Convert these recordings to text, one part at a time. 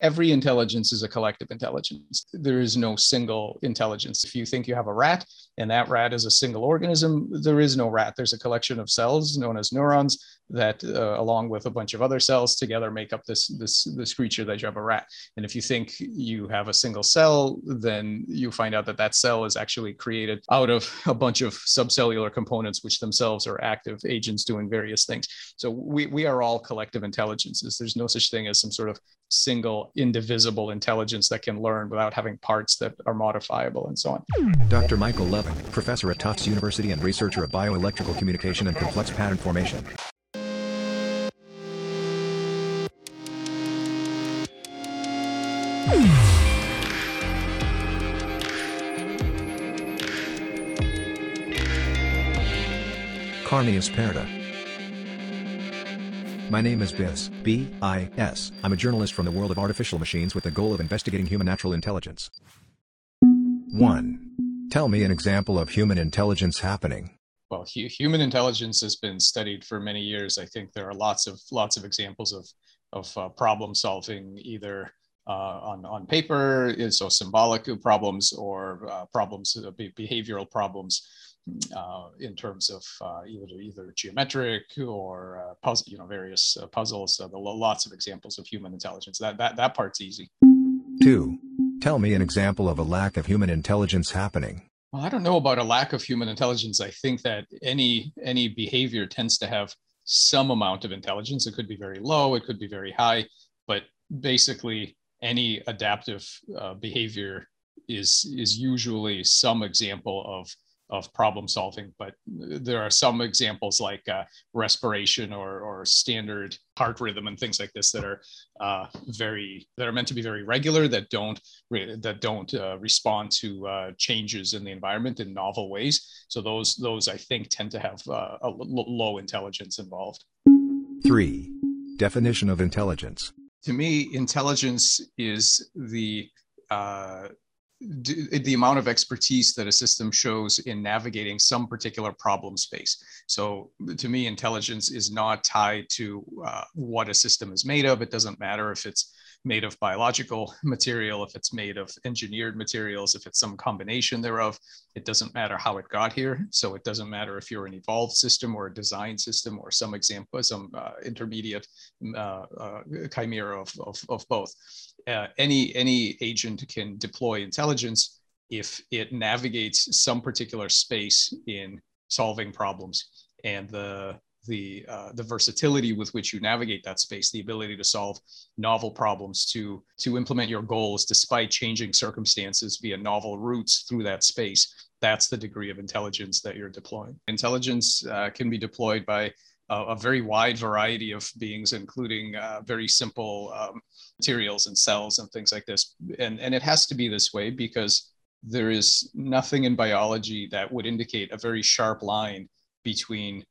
every intelligence is a collective intelligence. There is no single intelligence. If you think you have a rat and that rat is a single organism, there is no rat. There's a collection of cells known as neurons that, uh, along with a bunch of other cells, together make up this this this creature that you have a rat. And if you think you have a single cell, then you find out that that cell is actually created out of a bunch of subcellular components, which themselves are active agents doing various things. So we we are all collective intelligences. There's no such thing as some sort of single indivisible intelligence that can learn without having parts that are modifiable and so on. Dr. Michael Levin, professor at Tufts University and researcher of bioelectrical communication and complex pattern formation. Carneus Parda. My name is Bis, B-I-S. I'm a journalist from the world of artificial machines with the goal of investigating human natural intelligence. 1. Tell me an example of human intelligence happening. Well, hu- human intelligence has been studied for many years. I think there are lots of lots of examples of of uh, problem solving, either uh, on on paper, so symbolic problems, or uh, problems, uh, behavioral problems uh, in terms of uh, either either geometric or uh, puzzle, you know, various uh, puzzles. So there are lots of examples of human intelligence. That that that part's easy. Two. Tell me an example of a lack of human intelligence happening. Well, I don't know about a lack of human intelligence. I think that any any behavior tends to have some amount of intelligence. It could be very low, it could be very high, but basically any adaptive uh, behavior is is usually some example of of problem solving, but there are some examples like uh, respiration or, or standard heart rhythm and things like this that are uh, very that are meant to be very regular that don't that don't uh, respond to uh, changes in the environment in novel ways. So those those I think tend to have uh, a low intelligence involved. Three definition of intelligence. To me, intelligence is the the amount of expertise that a system shows in navigating some particular problem space. So, to me, intelligence is not tied to uh, what a system is made of. It doesn't matter if it's made of biological material, if it's made of engineered materials, if it's some combination thereof. It doesn't matter how it got here. So, it doesn't matter if you're an evolved system or a design system or some example, some uh, intermediate uh, uh chimera of, of, of both uh, any any agent can deploy intelligence if it navigates some particular space in solving problems and the the uh, the versatility with which you navigate that space the ability to solve novel problems to to implement your goals despite changing circumstances via novel routes through that space that's the degree of intelligence that you're deploying intelligence uh, can be deployed by a, very wide variety of beings, including uh, very simple um, materials and cells and things like this. And, and it has to be this way because there is nothing in biology that would indicate a very sharp line between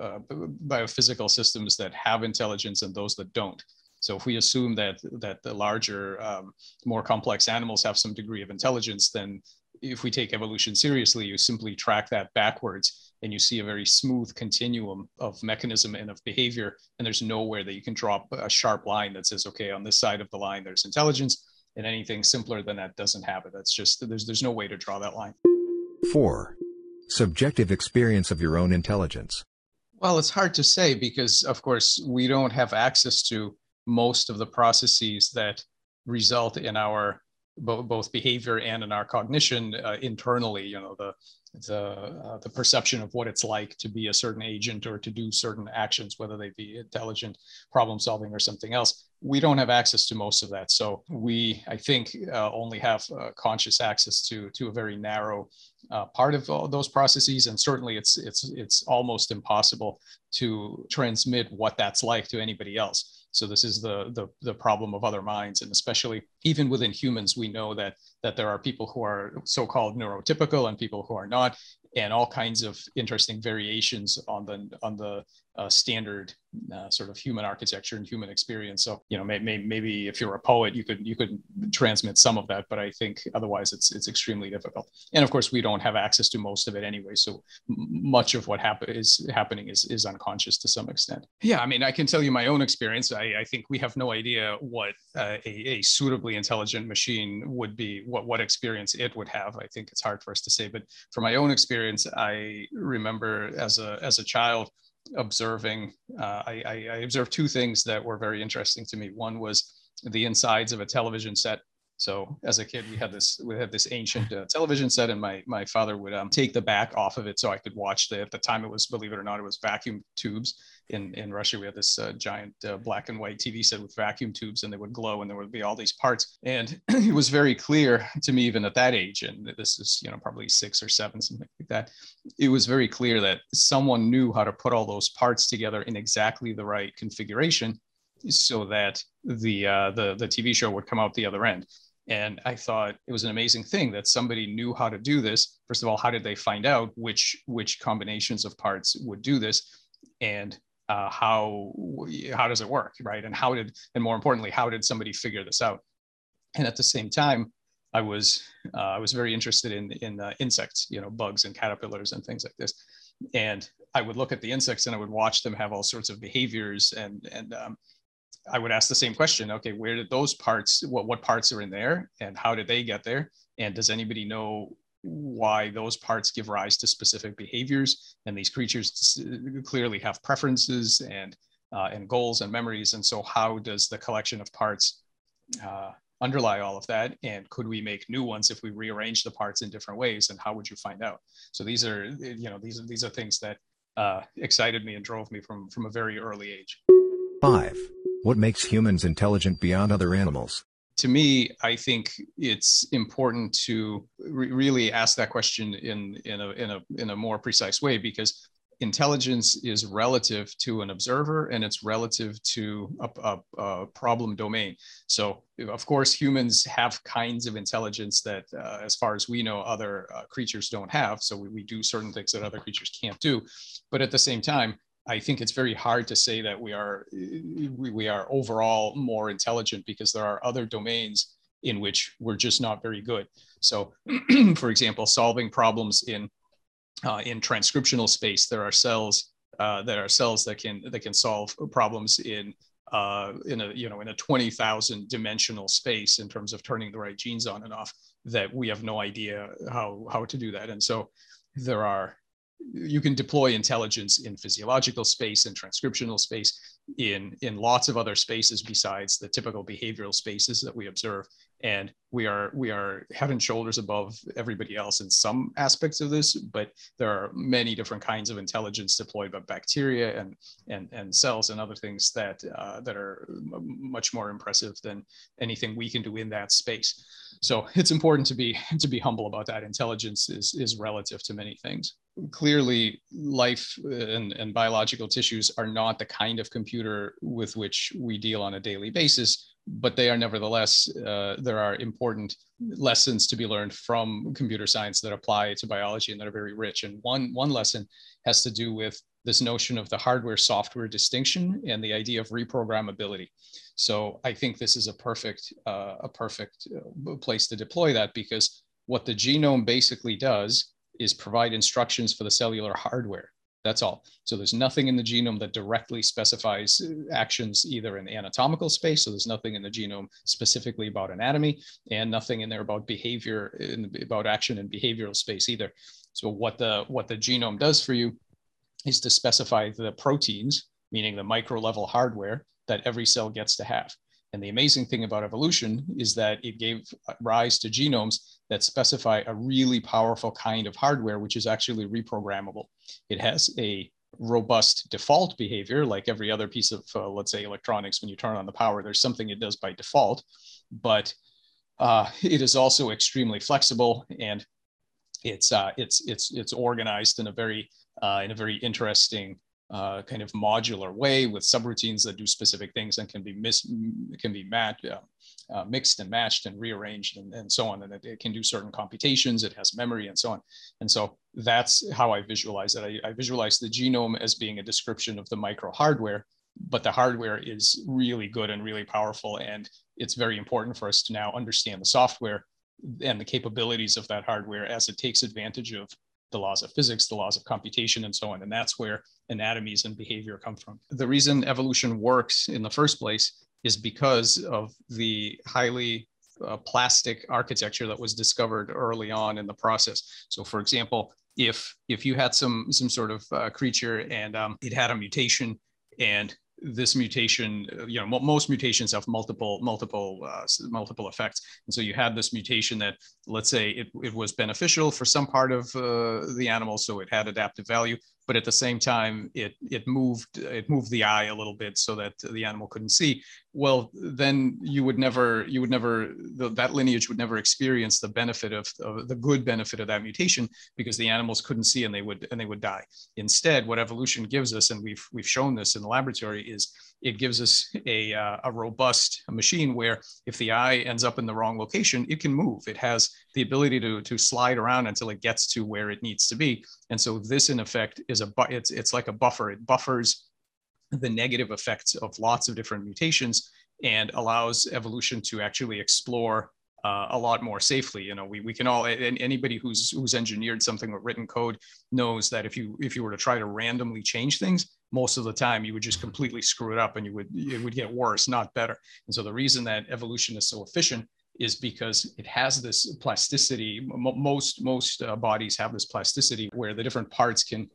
uh, biophysical systems that have intelligence and those that don't. So if we assume that that the larger, um, more complex animals have some degree of intelligence, then if we take evolution seriously, you simply track that backwards and you see a very smooth continuum of mechanism and of behavior. And there's nowhere that you can drop a sharp line that says, okay, on this side of the line, there's intelligence, and anything simpler than that doesn't have it. That's just, there's, there's no way to draw that line. Four, subjective experience of your own intelligence. Well, it's hard to say because, of course, we don't have access to most of the processes that result in our both behavior and in our cognition uh, internally. You know, the the uh, the perception of what it's like to be a certain agent or to do certain actions, whether they be intelligent problem solving or something else. We don't have access to most of that, so we, I think, uh, only have uh, conscious access to to a very narrow uh, part of all those processes, and certainly it's it's it's almost impossible to transmit what that's like to anybody else. So this is the, the, the problem of other minds, and especially even within humans, we know that that there are people who are so-called neurotypical and people who are not, and all kinds of interesting variations on the on the standard uh, sort of human architecture and human experience. So you know, may, may, maybe if you're a poet, you could you could transmit some of that, but I think otherwise it's it's extremely difficult. And of course, we don't have access to most of it anyway. So much of what happen is happening is is unconscious to some extent. Yeah, I mean, I can tell you my own experience. I, I think we have no idea what uh, a, a suitably intelligent machine would be, what what experience it would have. I think it's hard for us to say, but from my own experience, I remember as a as a child observing, uh, I, I, observed two things that were very interesting to me. One was the insides of a television set. So as a kid, we had this we had this ancient uh, television set, and my my father would um, take the back off of it so I could watch the. At the time, it was believe it or not, it was vacuum tubes. In in Russia, we had this uh, giant uh, black and white TV set with vacuum tubes, and they would glow, and there would be all these parts. And it was very clear to me, even at that age, and this is you know probably six or seven, something like that. It was very clear that someone knew how to put all those parts together in exactly the right configuration, so that the uh, the the TV show would come out the other end and I thought it was an amazing thing that somebody knew how to do this. First of all, how did they find out which which combinations of parts would do this, and uh, how how does it work, right? And how did and more importantly, how did somebody figure this out? And at the same time, I was uh, I was very interested in in uh, insects, you know, bugs and caterpillars and things like this. And I would look at the insects and I would watch them have all sorts of behaviors and and um, I would ask the same question. Okay, where did those parts, what, what parts are in there and how did they get there? And does anybody know why those parts give rise to specific behaviors? And these creatures clearly have preferences and, uh, and goals and memories. And so how does the collection of parts uh, underlie all of that? And could we make new ones if we rearrange the parts in different ways? And how would you find out? So these are, you know, these are, these are things that uh, excited me and drove me from, from a very early age. Five. What makes humans intelligent beyond other animals? To me, I think it's important to re- really ask that question in, in, a, in, a, in a more precise way because intelligence is relative to an observer and it's relative to a, a, a, problem domain. So, of course, humans have kinds of intelligence that, uh, as far as we know, other uh, creatures don't have. So, we, we do certain things that other creatures can't do. But at the same time, I think it's very hard to say that we are we, are overall more intelligent because there are other domains in which we're just not very good. So, for example, solving problems in uh, in transcriptional space, there are cells uh, that are cells that can that can solve problems in uh, in a you know in a twenty thousand dimensional space in terms of turning the right genes on and off. That we have no idea how how to do that, and so there are you can deploy intelligence in physiological space and transcriptional space in in lots of other spaces besides the typical behavioral spaces that we observe. And we are we are head and shoulders above everybody else in some aspects of this but there are many different kinds of intelligence deployed by bacteria and and and cells and other things that uh, that are much more impressive than anything we can do in that space. So it's important to be to be humble about that. Intelligence is is relative to many things clearly life and, and biological tissues are not the kind of computer with which we deal on a daily basis but they are nevertheless uh, there are important lessons to be learned from computer science that apply to biology and that are very rich. And one one lesson has to do with this notion of the hardware software distinction and the idea of reprogrammability. So i think this is a perfect uh, a perfect uh, place to deploy that because what the genome basically does is provide instructions for the cellular hardware. That's all. So there's nothing in the genome that directly specifies uh, actions either in anatomical space. So there's nothing in the genome specifically about anatomy and nothing in there about behavior, in, about action and behavioral space either. So what the, what the genome does for you is to specify the proteins, meaning the micro level hardware that every cell gets to have. And the amazing thing about evolution is that it gave rise to genomes that specify a really powerful kind of hardware, which is actually reprogrammable. It has a robust default behavior, like every other piece of, uh, let's say, electronics. When you turn on the power, there's something it does by default, but uh, it is also extremely flexible and it's uh, it's it's it's organized in a very uh, in a very interesting uh, kind of modular way with subroutines that do specific things and can be mis can be uh, uh, mixed and matched and rearranged and, and so on. And it, it, can do certain computations, it has memory and so on. And so that's how I visualize it. I, I visualize the genome as being a description of the micro hardware, but the hardware is really good and really powerful. And it's very important for us to now understand the software and the capabilities of that hardware as it takes advantage of the laws of physics, the laws of computation, and so on. And that's where anatomies and behavior come from. The reason evolution works in the first place is because of the highly uh, plastic architecture that was discovered early on in the process. So, for example, if if you had some some sort of uh, creature and um, it had a mutation and this mutation uh, you know most mutations have multiple multiple uh, multiple effects. And so you had this mutation that let's say it, it was beneficial for some part of uh, the animal so it had adaptive value but at the same time it it moved it moved the eye a little bit so that the animal couldn't see. Well then you would never you would never the, that lineage would never experience the benefit of, of the good benefit of that mutation because the animals couldn't see and they would and they would die. Instead what evolution gives us and we've we've shown this in the laboratory is it gives us a, uh, a robust machine where if the eye ends up in the wrong location, it can move. It has the ability to, to slide around until it gets to where it needs to be. And so this in effect is a, it's, it's like a buffer. It buffers the negative effects of lots of different mutations and allows evolution to actually explore uh, a lot more safely. You know, we, we can all and anybody who's who's engineered something with written code knows that if you if you were to try to randomly change things, most of the time you would just completely screw it up and you would it would get worse, not better. And so the reason that evolution is so efficient is because it has this plasticity. most most uh, bodies have this plasticity where the different parts can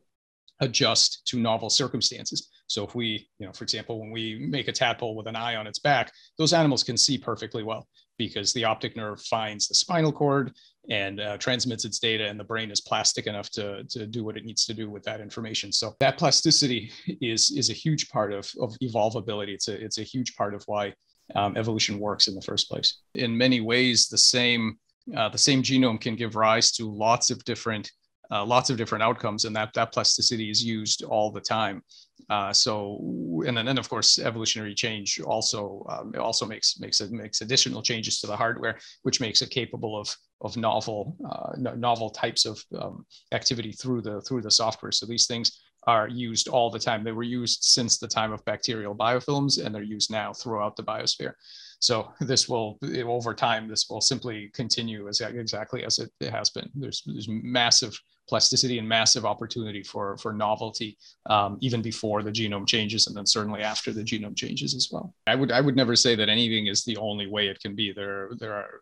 adjust to novel circumstances. So if we, you know, for example, when we make a tadpole with an eye on its back, those animals can see perfectly well because the optic nerve finds the spinal cord and uh, transmits its data and the brain is plastic enough to, to do what it needs to do with that information. So that plasticity is is a huge part of, of evolvability. It's a, it's a huge part of why um, evolution works in the first place. In many ways the same uh, the same genome can give rise to lots of different uh, lots of different outcomes, and that that plasticity is used all the time. Uh, so, and then, then of course, evolutionary change also um, also makes makes it makes additional changes to the hardware, which makes it capable of of novel uh, novel types of um, activity through the through the software. So these things are used all the time. They were used since the time of bacterial biofilms, and they're used now throughout the biosphere. So this will, over time, this will simply continue as exactly as it, has been. There's, there's massive plasticity and massive opportunity for, for novelty, um, even before the genome changes, and then certainly after the genome changes as well. I would, I would never say that anything is the only way it can be. There, there are,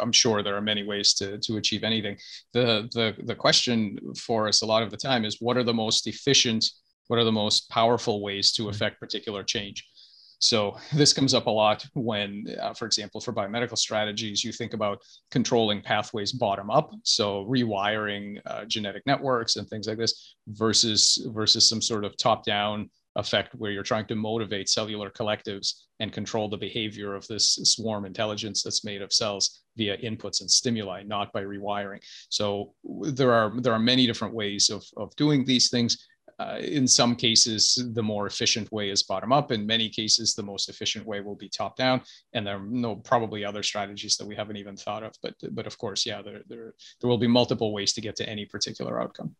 I'm sure there are many ways to, to achieve anything. The, the, the question for us a lot of the time is what are the most efficient, what are the most powerful ways to affect particular change? So this comes up a lot when, uh, for example, for biomedical strategies, you think about controlling pathways bottom up, so rewiring uh, genetic networks and things like this, versus versus some sort of top down effect where you're trying to motivate cellular collectives and control the behavior of this swarm intelligence that's made of cells via inputs and stimuli, not by rewiring. So there are there are many different ways of, of doing these things uh, in some cases, the more efficient way is bottom up. In many cases, the most efficient way will be top down. And there are no probably other strategies that we haven't even thought of. But but of course, yeah, there there there will be multiple ways to get to any particular outcome.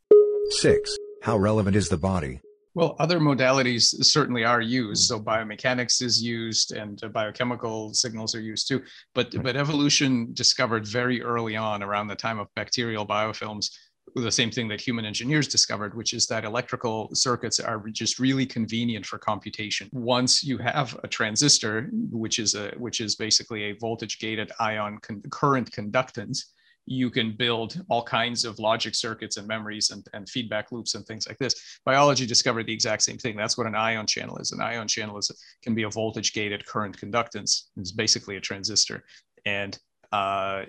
Six. How relevant is the body? Well, other modalities certainly are used. So biomechanics is used, and biochemical signals are used too. But but evolution discovered very early on, around the time of bacterial biofilms, the same thing that human engineers discovered, which is that electrical circuits are just really convenient for computation. Once you have a transistor, which is a which is basically a voltage gated ion con- current conductance, you can build all kinds of logic circuits and memories and, and feedback loops and things like this. Biology discovered the exact same thing. That's what an ion channel is. An ion channel is can be a voltage gated current conductance. It's basically a transistor. And uh,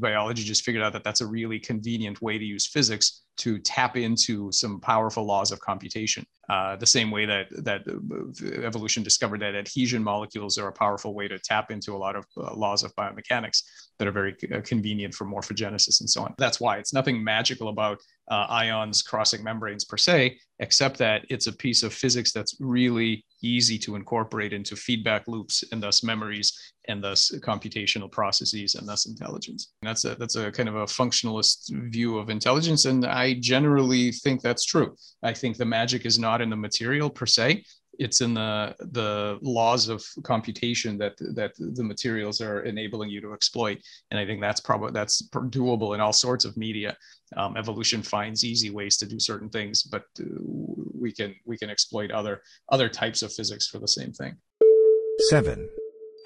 biology just figured out that that's a really convenient way to use physics to tap into some powerful laws of computation. Uh, the same way that that evolution discovered that adhesion molecules are a powerful way to tap into a lot of uh, laws of biomechanics that are very uh, convenient for morphogenesis and so on. That's why it's nothing magical about uh, ions crossing membranes per se, except that it's a piece of physics that's really easy to incorporate into feedback loops and thus memories and thus computational processes and thus intelligence. And that's a that's a kind of a functionalist view of intelligence, and I generally think that's true. I think the magic is not in the material per se, it's in the the laws of computation that that the materials are enabling you to exploit. And i think that's probably that's doable in all sorts of media. Um, evolution finds easy ways to do certain things but uh, we can we can exploit other other types of physics for the same thing. 7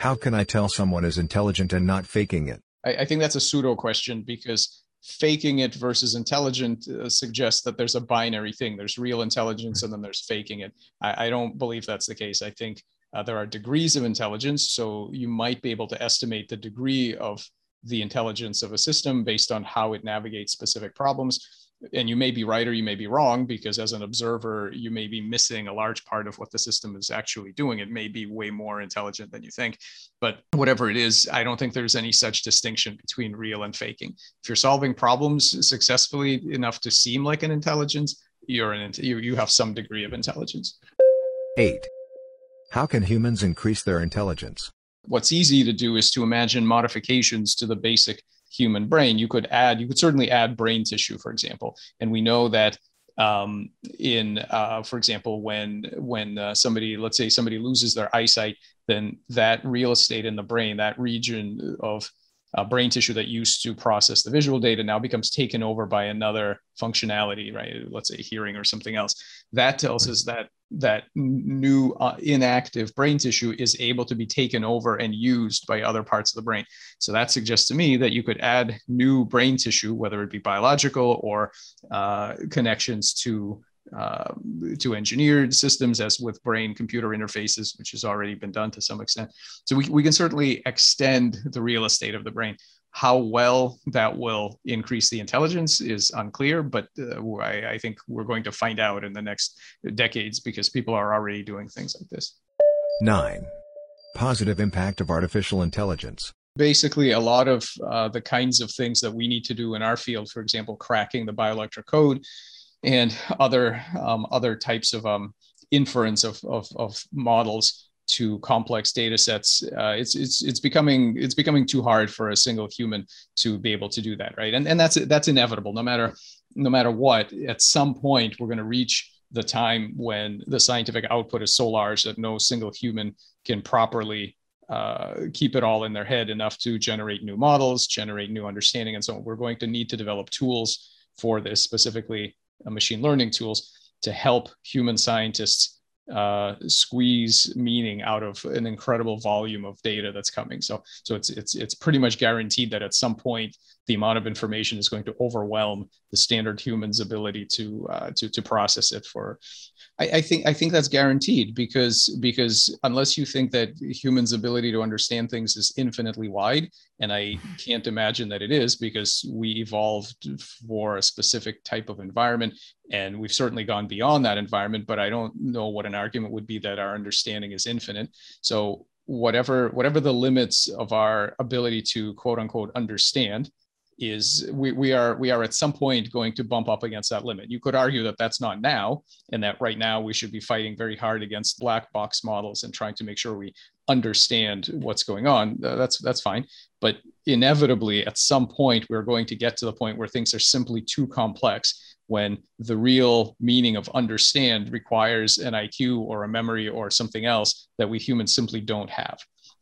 how can i tell someone is intelligent and not faking it? I, I think that's a pseudo question because faking it versus intelligent uh, suggests that there's a binary thing. There's real intelligence and then there's faking it. I, I don't believe that's the case. I think uh, there are degrees of intelligence. So you might be able to estimate the degree of the intelligence of a system based on how it navigates specific problems and you may be right or you may be wrong because as an observer you may be missing a large part of what the system is actually doing. It may be way more intelligent than you think but whatever it is i don't think there's any such distinction between real and faking. If you're solving problems successfully enough to seem like an intelligence you're an you, you have some degree of intelligence. 8 how can humans increase their intelligence? What's easy to do is to imagine modifications to the basic human brain. You could add, you could certainly add brain tissue, for example. And we know that um, in, uh, for example, when when uh, somebody, let's say somebody loses their eyesight, then that real estate in the brain, that region of uh, brain tissue that used to process the visual data now becomes taken over by another functionality, right? Let's say hearing or something else. That tells us that that new uh, inactive brain tissue is able to be taken over and used by other parts of the brain. So that suggests to me that you could add new brain tissue, whether it be biological or uh, connections to uh, to engineered systems as with brain computer interfaces, which has already been done to some extent. So we, we can certainly extend the real estate of the brain. How well that will increase the intelligence is unclear, but uh, I, I think we're going to find out in the next decades because people are already doing things like this. 9. Positive impact of artificial intelligence basically a lot of uh, the kinds of things that we need to do in our field for example cracking the bioelectric code and other um, other types of um, inference of, of, of, models to complex data sets uh, it's it's it's becoming it's becoming too hard for a single human to be able to do that right and and that's that's inevitable no matter no matter what at some point we're going to reach the time when the scientific output is so large that no single human can properly uh, keep it all in their head enough to generate new models generate new understanding and so on. we're going to need to develop tools for this specifically machine learning tools to help human scientists uh, squeeze meaning out of an incredible volume of data that's coming. So, so it's it's it's pretty much guaranteed that at some point the amount of information is going to overwhelm the standard human's ability to uh, to to process it for I, I, think I think that's guaranteed because because unless you think that humans' ability to understand things is infinitely wide, and I can't imagine that it is because we evolved for a specific type of environment, and we've certainly gone beyond that environment. But I don't know what an argument would be that our understanding is infinite. So whatever whatever the limits of our ability to quote unquote understand is we, we are we are at some point going to bump up against that limit. You could argue that that's not now, and that right now we should be fighting very hard against black box models and trying to make sure we understand what's going on. That's that's fine, but inevitably at some point we're going to get to the point where things are simply too complex when the real meaning of understand requires an IQ or a memory or something else that we humans simply don't have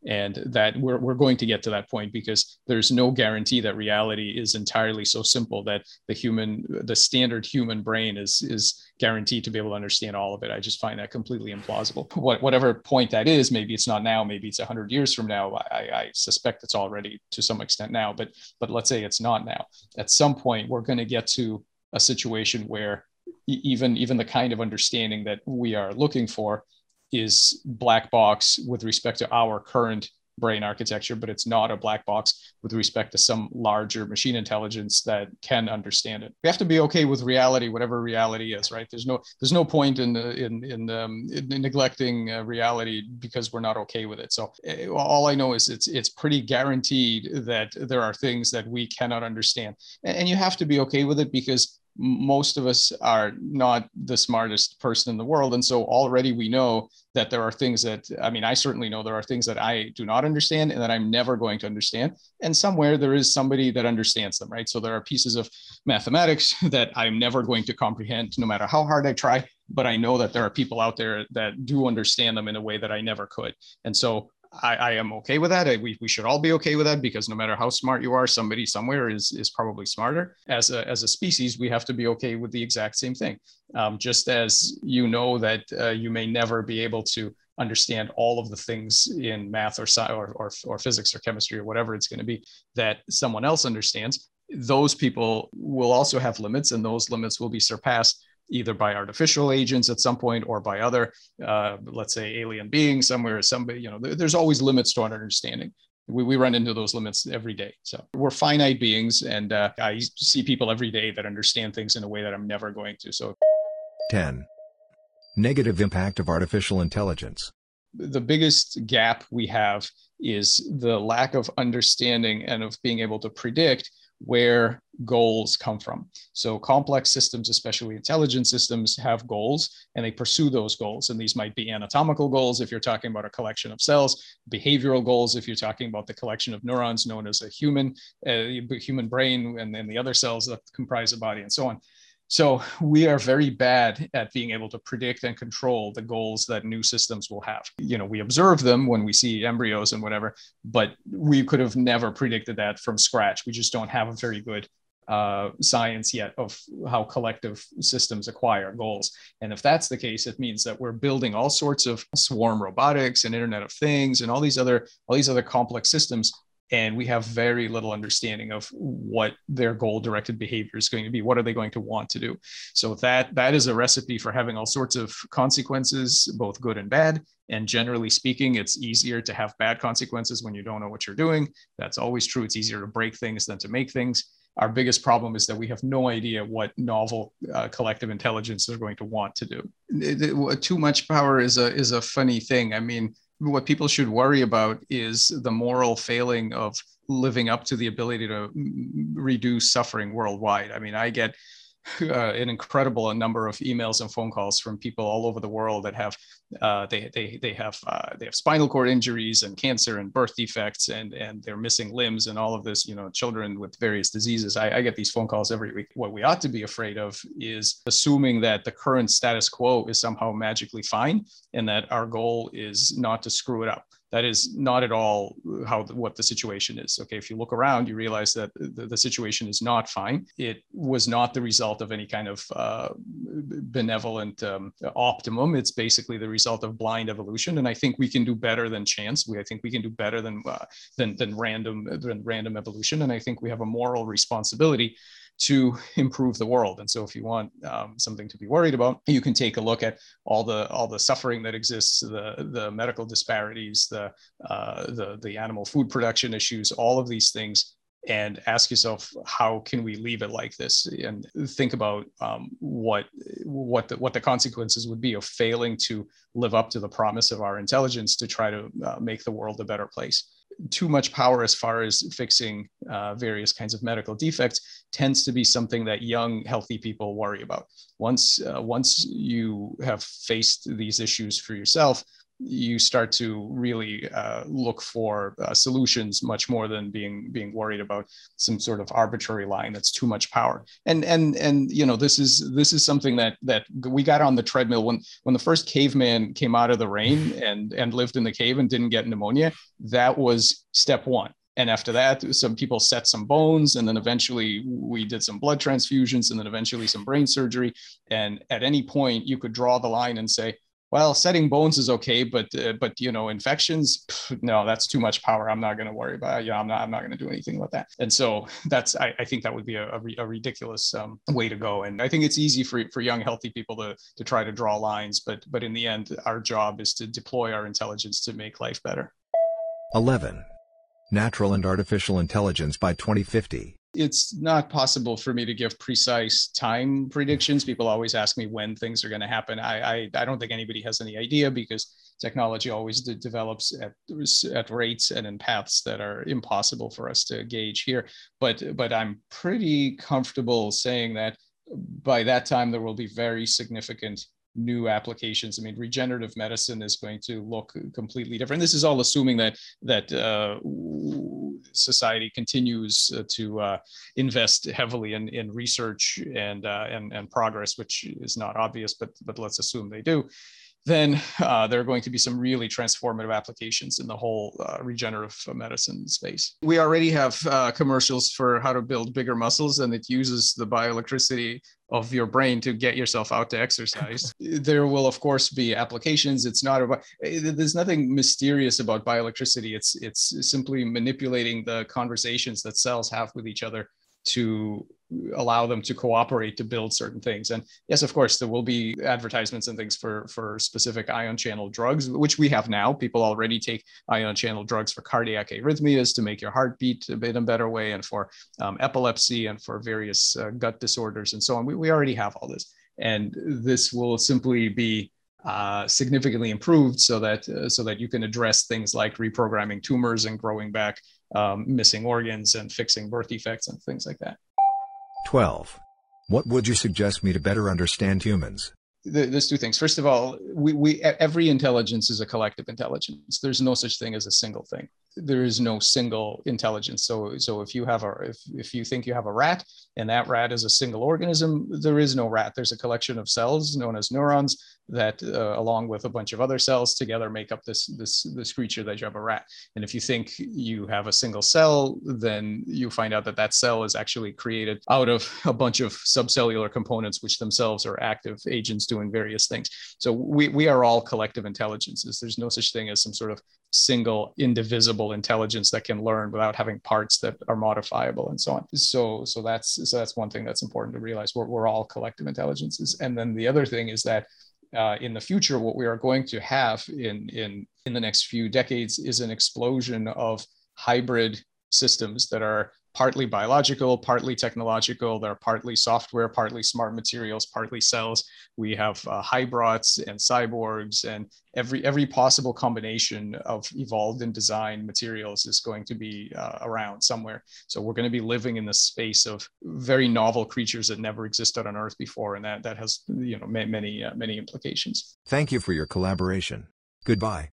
and that we're, we're going to get to that point because there's no guarantee that reality is entirely so simple that the human the standard human brain is is guaranteed to be able to understand all of it. I just find that completely implausible. What, whatever point that is maybe it's not now maybe it's 100 years from now. I, I suspect it's already to some extent now but but let's say it's not now. At some point we're going to get to a situation where even even the kind of understanding that we are looking for is black box with respect to our current brain architecture, but it's not a black box with respect to some larger machine intelligence that can understand it. We have to be okay with reality, whatever reality is, right? There's no there's no point in in in, um, in neglecting uh, reality because we're not okay with it. So uh, all I know is it's it's pretty guaranteed that there are things that we cannot understand, and, and you have to be okay with it because most of us are not the smartest person in the world and so already we know that there are things that i mean i certainly know there are things that i do not understand and that i'm never going to understand and somewhere there is somebody that understands them right? So there are pieces of mathematics that i'm never going to comprehend no matter how hard i try but i know that there are people out there that do understand them in a way that i never could and so I, I, am okay with that. I, we, we should all be okay with that because no matter how smart you are, somebody somewhere is is probably smarter. As a as a species, we have to be okay with the exact same thing. Um, just as you know that uh, you may never be able to understand all of the things in math or, or, or, or physics or chemistry or whatever it's going to be that someone else understands, those people will also have limits, and those limits will be surpassed either by artificial agents at some point or by other, uh, let's say, alien beings somewhere. Somebody, you know, there's always limits to our understanding. We, we run into those limits every day. So we're finite beings, and uh, I see people every day that understand things in a way that I'm never going to. So, 10. Negative impact of artificial intelligence. The biggest gap we have is the lack of understanding and of being able to predict where goals come from. So complex systems, especially intelligent systems, have goals and they pursue those goals. And these might be anatomical goals if you're talking about a collection of cells, behavioral goals if you're talking about the collection of neurons known as a human, uh, human brain, and then the other cells that comprise the body and so on. So we are very bad at being able to predict and control the goals that new systems will have. You know, we observe them when we see embryos and whatever, but we could have never predicted that from scratch. We just don't have a very good uh, science yet of how collective systems acquire goals. And if that's the case, it means that we're building all sorts of swarm robotics and Internet of Things and all these other all these other complex systems and we have very little understanding of what their goal directed behavior is going to be. What are they going to want to do? So that that is a recipe for having all sorts of consequences both good and bad. And generally speaking it's easier to have bad consequences when you don't know what you're doing. That's always true. It's easier to break things than to make things. Our biggest problem is that we have no idea what novel uh, collective intelligence they're going to want to do. It, it, too much power is a is a funny thing. I mean, what people should worry about is the moral failing of living up to the ability to reduce suffering worldwide. I mean, I get uh, an incredible number of emails and phone calls from people all over the world that have uh, they they they have uh, they have spinal cord injuries and cancer and birth defects and and they're missing limbs and all of this you know children with various diseases. I, I get these phone calls every week. What we ought to be afraid of is assuming that the current status quo is somehow magically fine and that our goal is not to screw it up that is not at all how what the situation is. Okay if you look around you realize that the, the situation is not fine. It was not the result of any kind of uh, benevolent um, optimum. It's basically the result of blind evolution and i think we can do better than chance. We i think we can do better than uh, than, than random than random evolution and i think we have a moral responsibility to improve the world. And so if you want um, something to be worried about, you can take a look at all the all the suffering that exists, the the medical disparities, the uh, the the animal food production issues, all of these things and ask yourself how can we leave it like this and think about um, what what the, what the consequences would be of failing to live up to the promise of our intelligence to try to uh, make the world a better place too much power as far as fixing uh, various kinds of medical defects tends to be something that young healthy people worry about. Once uh, once you have faced these issues for yourself you start to really uh, look for uh, solutions much more than being being worried about some sort of arbitrary line that's too much power. And and and you know this is this is something that that we got on the treadmill. When when the first caveman came out of the rain and and lived in the cave and didn't get pneumonia that was step one. And after that some people set some bones and then eventually we did some blood transfusions and then eventually some brain surgery. And at any point you could draw the line and say well, setting bones is okay, but uh, but you know, infections, pff, no, that's too much power. I'm not going to worry about. It. Yeah, I'm not. I'm not going to do anything with that. And so that's. I, I think that would be a, a, a ridiculous um, way to go. And I think it's easy for for young, healthy people to to try to draw lines, but but in the end, our job is to deploy our intelligence to make life better. 11. Natural and artificial intelligence by 2050. It's not possible for me to give precise time predictions. People always ask me when things are going to happen. I, I, I don't think anybody has any idea because technology always de- develops at, at rates and in paths that are impossible for us to gauge here. But, but I'm pretty comfortable saying that by that time, there will be very significant new applications. I mean, regenerative medicine is going to look completely different. This is all assuming that that uh, society continues uh, to uh, invest heavily in, in research and, uh, and and progress, which is not obvious, but but let's assume they do then uh, there are going to be some really transformative applications in the whole uh, regenerative medicine space. We already have uh, commercials for how to build bigger muscles, and it uses the bioelectricity of your brain to get yourself out to exercise. there will, of course, be applications. It's not about. There's nothing mysterious about bioelectricity. It's it's simply manipulating the conversations that cells have with each other to allow them to cooperate to build certain things. And yes of course there will be advertisements and things for for specific ion channel drugs which we have now. People already take ion channel drugs for cardiac arrhythmias to make your heart beat a bit in a better way and for um, epilepsy and for various uh, gut disorders and so on. We, we already have all this. And this will simply be uh, significantly improved so that uh, so that you can address things like reprogramming tumors and growing back um, missing organs and fixing birth defects and things like that. 12. What would you suggest me to better understand humans? There's two things. First of all, we, we every intelligence is a collective intelligence. There's no such thing as a single thing there is no single intelligence. So, so if you have a, if, if you think you have a rat and that rat is a single organism, there is no rat. There's a collection of cells known as neurons that, uh, along with a bunch of other cells together, make up this, this, this creature that you have a rat. And if you think you have a single cell, then you find out that that cell is actually created out of a bunch of subcellular components, which themselves are active agents doing various things. So we, we are all collective intelligences. There's no such thing as some sort of single indivisible intelligence that can learn without having parts that are modifiable and so on. So so that's so that's one thing that's important to realize. We're, we're all collective intelligences. And then the other thing is that uh, in the future what we are going to have in in in the next few decades is an explosion of hybrid systems that are partly biological, partly technological. They're partly software, partly smart materials, partly cells. We have uh, hybrids and cyborgs, and every every possible combination of evolved and designed materials is going to be uh, around somewhere. So we're going to be living in the space of very novel creatures that never existed on Earth before, and that that has you know many uh, many implications. Thank you for your collaboration. Goodbye.